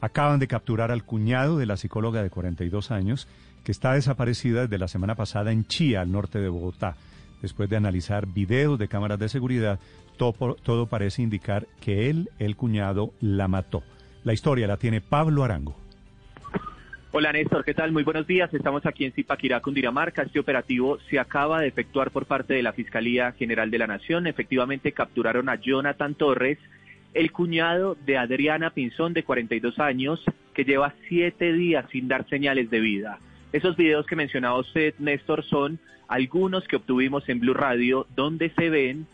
Acaban de capturar al cuñado de la psicóloga de 42 años que está desaparecida desde la semana pasada en Chía, al norte de Bogotá. Después de analizar videos de cámaras de seguridad, todo, parece indicar que él, el cuñado, la mató. La historia la tiene Pablo Arango. Hola Néstor, ¿qué tal? Muy buenos días. Estamos aquí en Zipaquirá, Cundinamarca. Este operativo se acaba de efectuar por parte de la Fiscalía General de la Nación. Efectivamente capturaron a Jonathan Torres, el cuñado de Adriana Pinzón, de 42 años, que lleva siete días sin dar señales de vida. Esos videos que mencionaba usted, Néstor, son algunos que obtuvimos en Blue Radio, donde se ven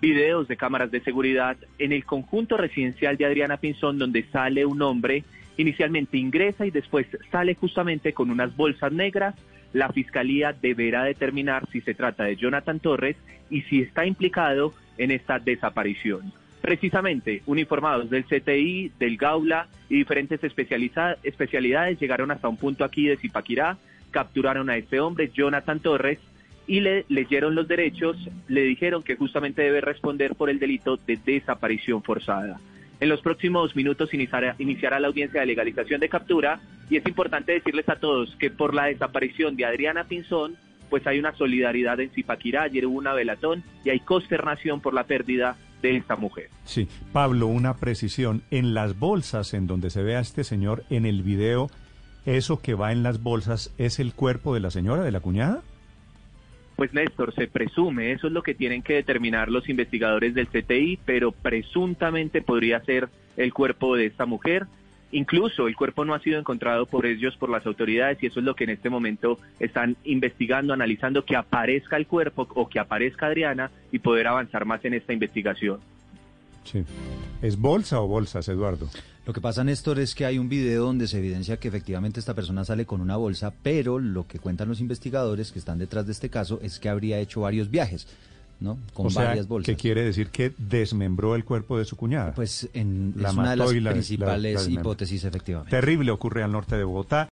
videos de cámaras de seguridad en el conjunto residencial de Adriana Pinzón, donde sale un hombre, inicialmente ingresa y después sale justamente con unas bolsas negras. La fiscalía deberá determinar si se trata de Jonathan Torres y si está implicado en esta desaparición. Precisamente, uniformados del CTI, del Gaula y diferentes especialidades llegaron hasta un punto aquí de Zipaquirá, capturaron a este hombre, Jonathan Torres, y le leyeron los derechos, le dijeron que justamente debe responder por el delito de desaparición forzada. En los próximos minutos iniciará, iniciará, la audiencia de legalización de captura y es importante decirles a todos que por la desaparición de Adriana Pinzón, pues hay una solidaridad en Zipaquirá, ayer hubo una velatón y hay consternación por la pérdida de esta mujer. Sí, Pablo, una precisión. En las bolsas en donde se ve a este señor en el video, ¿eso que va en las bolsas es el cuerpo de la señora, de la cuñada? Pues Néstor, se presume, eso es lo que tienen que determinar los investigadores del CTI, pero presuntamente podría ser el cuerpo de esta mujer. Incluso el cuerpo no ha sido encontrado por ellos, por las autoridades, y eso es lo que en este momento están investigando, analizando que aparezca el cuerpo o que aparezca Adriana y poder avanzar más en esta investigación. Sí. ¿Es bolsa o bolsas, Eduardo? Lo que pasa, Néstor, es que hay un video donde se evidencia que efectivamente esta persona sale con una bolsa, pero lo que cuentan los investigadores que están detrás de este caso es que habría hecho varios viajes. ¿No? Con varias bolsas. ¿Qué quiere decir que desmembró el cuerpo de su cuñada? Pues en, la es una de las principales hipótesis, efectivamente. Terrible ocurre al norte de Bogotá.